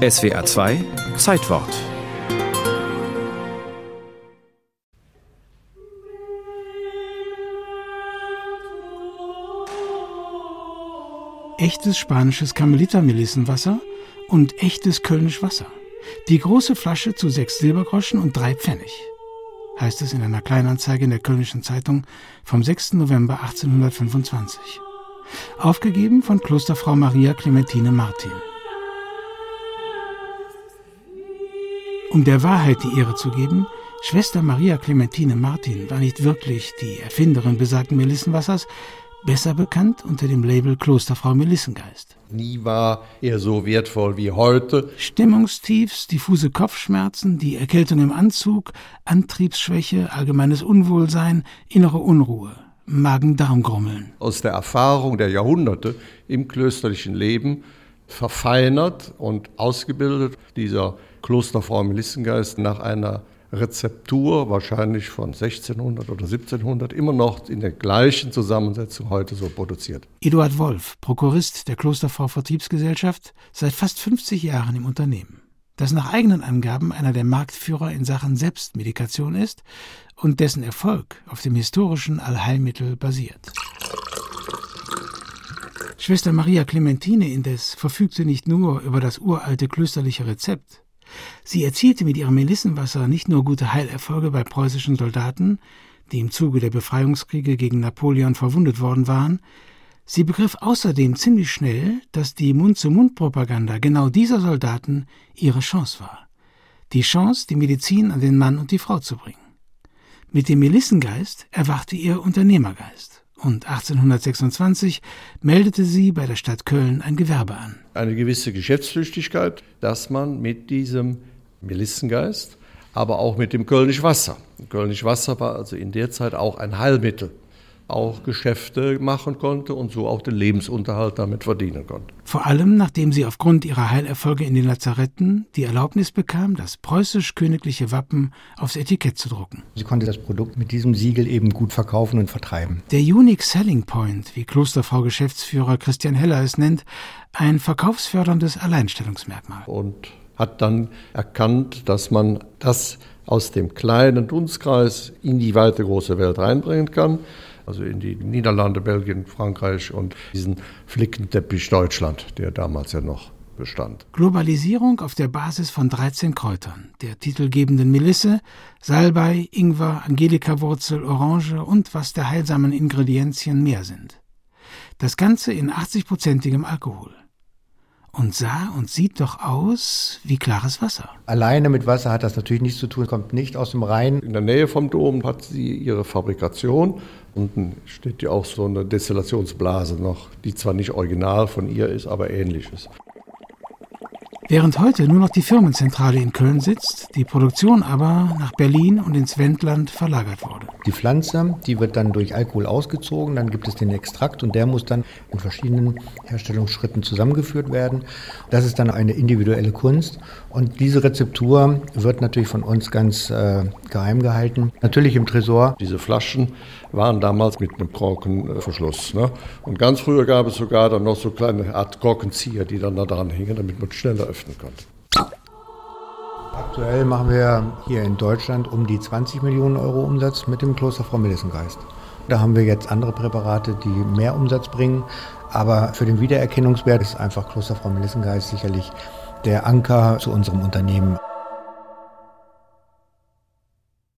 SWA 2 Zeitwort echtes spanisches Karmeliter-Melissenwasser und echtes Kölnisch Wasser. Die große Flasche zu sechs Silbergroschen und drei Pfennig, heißt es in einer Kleinanzeige in der Kölnischen Zeitung vom 6. November 1825. Aufgegeben von Klosterfrau Maria Clementine Martin. Um der Wahrheit die Ehre zu geben, Schwester Maria Clementine Martin war nicht wirklich die Erfinderin besagten Melissenwassers, besser bekannt unter dem Label Klosterfrau Melissengeist. Nie war er so wertvoll wie heute. Stimmungstiefs, diffuse Kopfschmerzen, die Erkältung im Anzug, Antriebsschwäche, allgemeines Unwohlsein, innere Unruhe, Magen-Darm-Grummeln. Aus der Erfahrung der Jahrhunderte im klösterlichen Leben verfeinert und ausgebildet dieser Klosterfrau Melissengeist nach einer Rezeptur, wahrscheinlich von 1600 oder 1700, immer noch in der gleichen Zusammensetzung heute so produziert. Eduard Wolf, Prokurist der Klosterfrau Vertriebsgesellschaft, seit fast 50 Jahren im Unternehmen, das nach eigenen Angaben einer der Marktführer in Sachen Selbstmedikation ist und dessen Erfolg auf dem historischen Allheilmittel basiert. Schwester Maria Clementine indes verfügte nicht nur über das uralte klösterliche Rezept, Sie erzielte mit ihrem Melissenwasser nicht nur gute Heilerfolge bei preußischen Soldaten, die im Zuge der Befreiungskriege gegen Napoleon verwundet worden waren, sie begriff außerdem ziemlich schnell, dass die Mund-zu-Mund-Propaganda genau dieser Soldaten ihre Chance war. Die Chance, die Medizin an den Mann und die Frau zu bringen. Mit dem Melissengeist erwachte ihr Unternehmergeist und 1826 meldete sie bei der Stadt Köln ein Gewerbe an. Eine gewisse Geschäftstüchtigkeit, dass man mit diesem Melissengeist, aber auch mit dem Kölnisch Wasser. Kölnisch Wasser war also in der Zeit auch ein Heilmittel auch Geschäfte machen konnte und so auch den Lebensunterhalt damit verdienen konnte. Vor allem nachdem sie aufgrund ihrer Heilerfolge in den Lazaretten die Erlaubnis bekam, das preußisch-königliche Wappen aufs Etikett zu drucken. Sie konnte das Produkt mit diesem Siegel eben gut verkaufen und vertreiben. Der Unique Selling Point, wie Klosterfrau Geschäftsführer Christian Heller es nennt, ein verkaufsförderndes Alleinstellungsmerkmal. Und hat dann erkannt, dass man das aus dem kleinen Dunstkreis in die weite große Welt reinbringen kann also in die Niederlande, Belgien, Frankreich und diesen Flickenteppich Deutschland, der damals ja noch bestand. Globalisierung auf der Basis von 13 Kräutern, der titelgebenden Melisse, Salbei, Ingwer, Angelikawurzel, Orange und was der heilsamen Ingredienzien mehr sind. Das Ganze in 80-prozentigem Alkohol und sah und sieht doch aus wie klares Wasser. Alleine mit Wasser hat das natürlich nichts zu tun, kommt nicht aus dem Rhein. In der Nähe vom Dom hat sie ihre Fabrikation. Unten steht ja auch so eine Destillationsblase noch, die zwar nicht original von ihr ist, aber ähnlich ist. Während heute nur noch die Firmenzentrale in Köln sitzt, die Produktion aber nach Berlin und ins Wendland verlagert wurde. Die Pflanze, die wird dann durch Alkohol ausgezogen, dann gibt es den Extrakt und der muss dann in verschiedenen Herstellungsschritten zusammengeführt werden. Das ist dann eine individuelle Kunst und diese Rezeptur wird natürlich von uns ganz äh, geheim gehalten. Natürlich im Tresor. Diese Flaschen waren damals mit einem Korkenverschluss. Ne? Und ganz früher gab es sogar dann noch so kleine Art Korkenzieher, die dann da dran hingen, damit man schneller öffnen konnte. Aktuell machen wir hier in Deutschland um die 20 Millionen Euro Umsatz mit dem Kloster Frau Melissengeist. Da haben wir jetzt andere Präparate, die mehr Umsatz bringen. Aber für den Wiedererkennungswert ist einfach Kloster Frau Melissengeist sicherlich der Anker zu unserem Unternehmen.